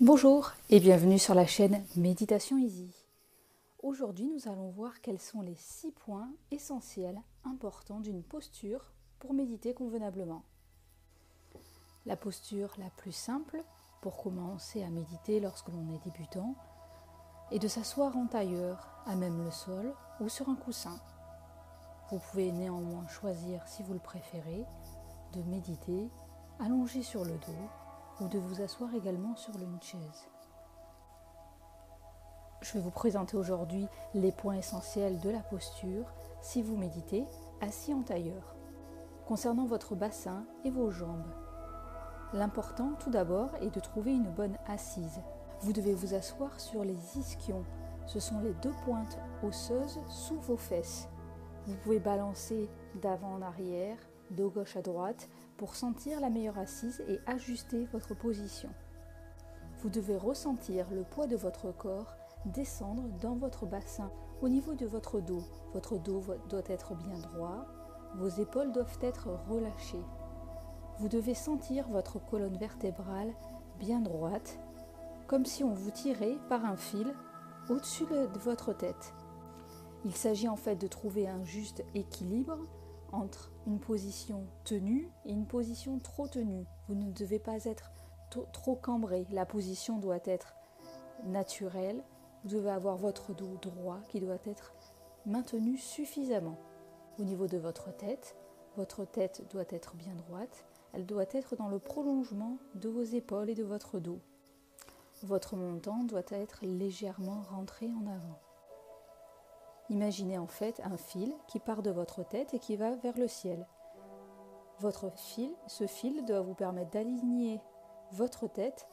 Bonjour et bienvenue sur la chaîne Méditation Easy. Aujourd'hui, nous allons voir quels sont les six points essentiels importants d'une posture pour méditer convenablement. La posture la plus simple pour commencer à méditer lorsque l'on est débutant est de s'asseoir en tailleur, à même le sol ou sur un coussin. Vous pouvez néanmoins choisir, si vous le préférez, de méditer allongé sur le dos ou de vous asseoir également sur une chaise. Je vais vous présenter aujourd'hui les points essentiels de la posture si vous méditez assis en tailleur. Concernant votre bassin et vos jambes, l'important tout d'abord est de trouver une bonne assise. Vous devez vous asseoir sur les ischions. Ce sont les deux pointes osseuses sous vos fesses. Vous pouvez balancer d'avant en arrière, de gauche à droite pour sentir la meilleure assise et ajuster votre position. Vous devez ressentir le poids de votre corps descendre dans votre bassin au niveau de votre dos. Votre dos doit être bien droit, vos épaules doivent être relâchées. Vous devez sentir votre colonne vertébrale bien droite, comme si on vous tirait par un fil au-dessus de votre tête. Il s'agit en fait de trouver un juste équilibre entre une position tenue et une position trop tenue. Vous ne devez pas être trop cambré. La position doit être naturelle. Vous devez avoir votre dos droit qui doit être maintenu suffisamment. Au niveau de votre tête, votre tête doit être bien droite. Elle doit être dans le prolongement de vos épaules et de votre dos. Votre montant doit être légèrement rentré en avant. Imaginez en fait un fil qui part de votre tête et qui va vers le ciel. Votre fil, ce fil doit vous permettre d'aligner votre tête,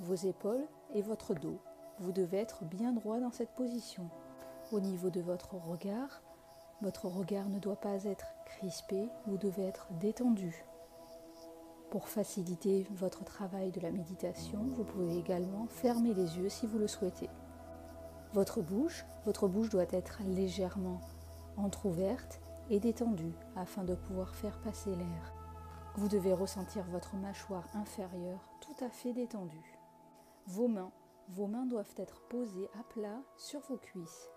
vos épaules et votre dos. Vous devez être bien droit dans cette position. Au niveau de votre regard, votre regard ne doit pas être crispé, vous devez être détendu. Pour faciliter votre travail de la méditation, vous pouvez également fermer les yeux si vous le souhaitez. Votre bouche, doit être légèrement entr'ouverte et détendue afin de pouvoir faire passer l'air. Vous devez ressentir votre mâchoire inférieure tout à fait détendue. Vos mains, vos mains doivent être posées à plat sur vos cuisses.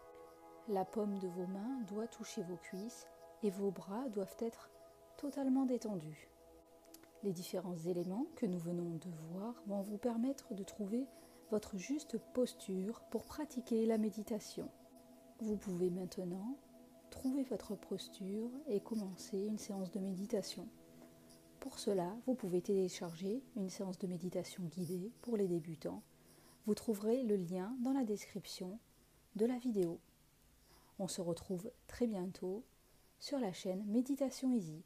La paume de vos mains doit toucher vos cuisses et vos bras doivent être totalement détendus. Les différents éléments que nous venons de voir vont vous permettre de trouver votre juste posture pour pratiquer la méditation. Vous pouvez maintenant trouver votre posture et commencer une séance de méditation. Pour cela, vous pouvez télécharger une séance de méditation guidée pour les débutants. Vous trouverez le lien dans la description de la vidéo. On se retrouve très bientôt sur la chaîne Méditation Easy.